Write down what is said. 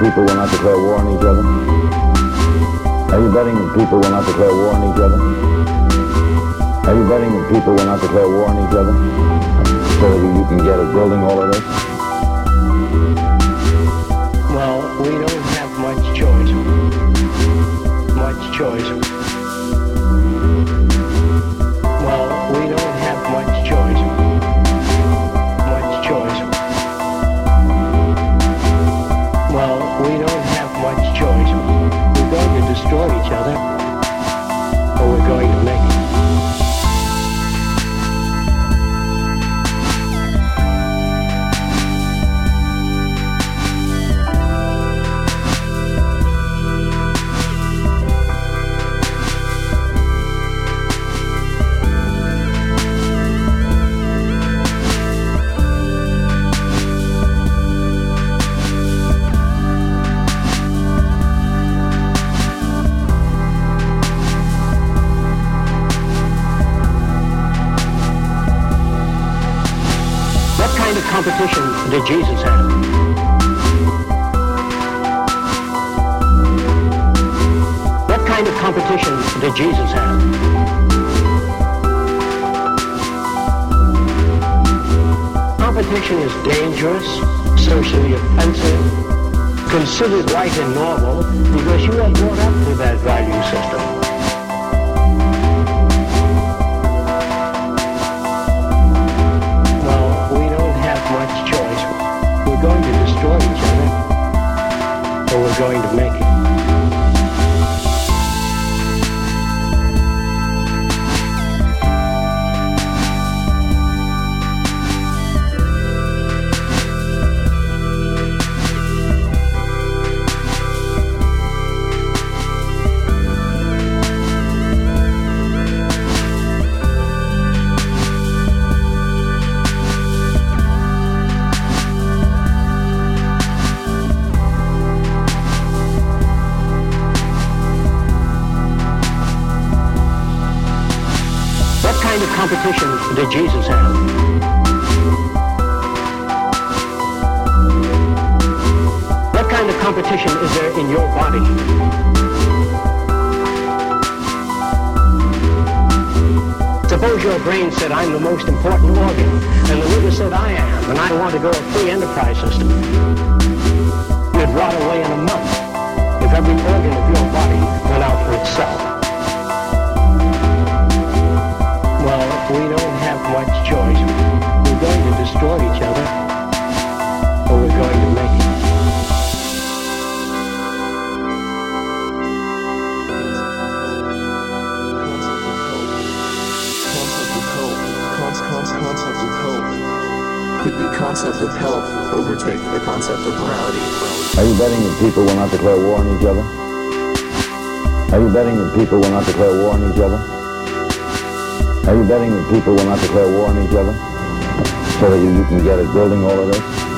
people will not declare war on each other? Are you betting that people will not declare war on each other? Are you betting that people will not declare war on each other? So that you can get at building all of this? Or we're going to make kind of competition did Jesus have? What kind of competition did Jesus have? Competition is dangerous, socially offensive, considered right and normal because you are brought up to that value system. Or we're going to make it. Kind of competition did Jesus have? What kind of competition is there in your body? Suppose your brain said, I'm the most important organ, and the liver said, I am, and I want to go a free enterprise system. You'd rot away in a month if every organ of your body concept, of health. Could the concept of health overtake the concept of morality? Are you betting that people will not declare war on each other? Are you betting that people will not declare war on each other? Are you betting that people will not declare war on each other? So that you, you can get at building all of this?